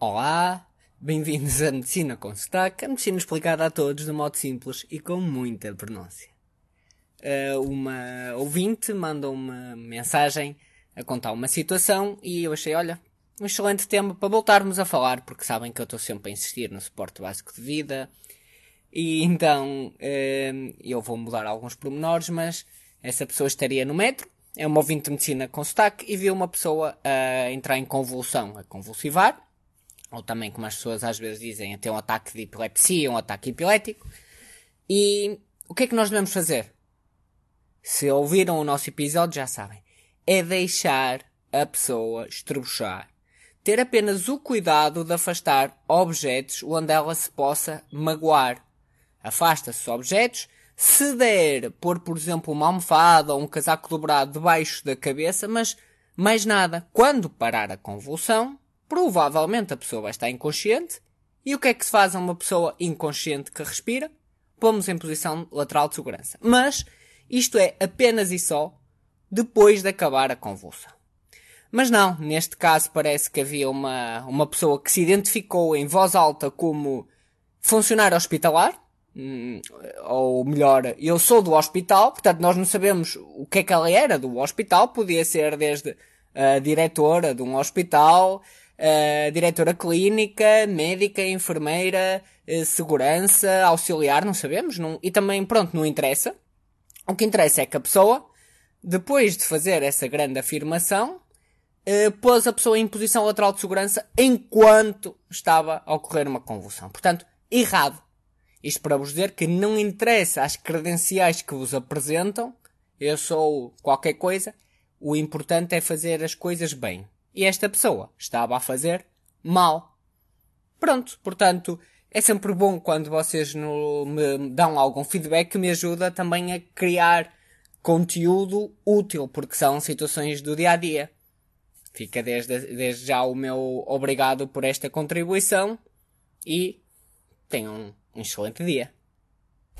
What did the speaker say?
Olá, bem-vindos à Medicina com Sotaque, a medicina explicada a todos de modo simples e com muita pronúncia. Uh, uma ouvinte mandou uma mensagem a contar uma situação e eu achei, olha, um excelente tema para voltarmos a falar, porque sabem que eu estou sempre a insistir no suporte básico de vida. E então uh, eu vou mudar alguns pormenores, mas essa pessoa estaria no metro, é uma ouvinte de medicina com sotaque e viu uma pessoa a entrar em convulsão, a convulsivar ou também, como as pessoas às vezes dizem, até um ataque de epilepsia, um ataque epilético. E o que é que nós devemos fazer? Se ouviram o nosso episódio, já sabem. É deixar a pessoa estrebuchar. Ter apenas o cuidado de afastar objetos onde ela se possa magoar. Afasta-se os objetos. Se der, pôr, por exemplo, uma almofada ou um casaco dobrado debaixo da cabeça, mas mais nada. Quando parar a convulsão, provavelmente a pessoa vai estar inconsciente. E o que é que se faz a uma pessoa inconsciente que respira? Pomos em posição lateral de segurança. Mas isto é apenas e só depois de acabar a convulsão. Mas não, neste caso parece que havia uma, uma pessoa que se identificou em voz alta como funcionário hospitalar, hum, ou melhor, eu sou do hospital, portanto nós não sabemos o que é que ela era do hospital, podia ser desde a diretora de um hospital, uh, diretora clínica, médica, enfermeira, uh, segurança, auxiliar, não sabemos. Não, e também, pronto, não interessa. O que interessa é que a pessoa, depois de fazer essa grande afirmação, uh, pôs a pessoa em posição lateral de segurança enquanto estava a ocorrer uma convulsão. Portanto, errado. Isto para vos dizer que não interessa as credenciais que vos apresentam, eu sou qualquer coisa, o importante é fazer as coisas bem e esta pessoa estava a fazer mal. Pronto, portanto, é sempre bom quando vocês no, me dão algum feedback que me ajuda também a criar conteúdo útil, porque são situações do dia a dia. Fica desde, desde já o meu obrigado por esta contribuição e tenham um excelente dia.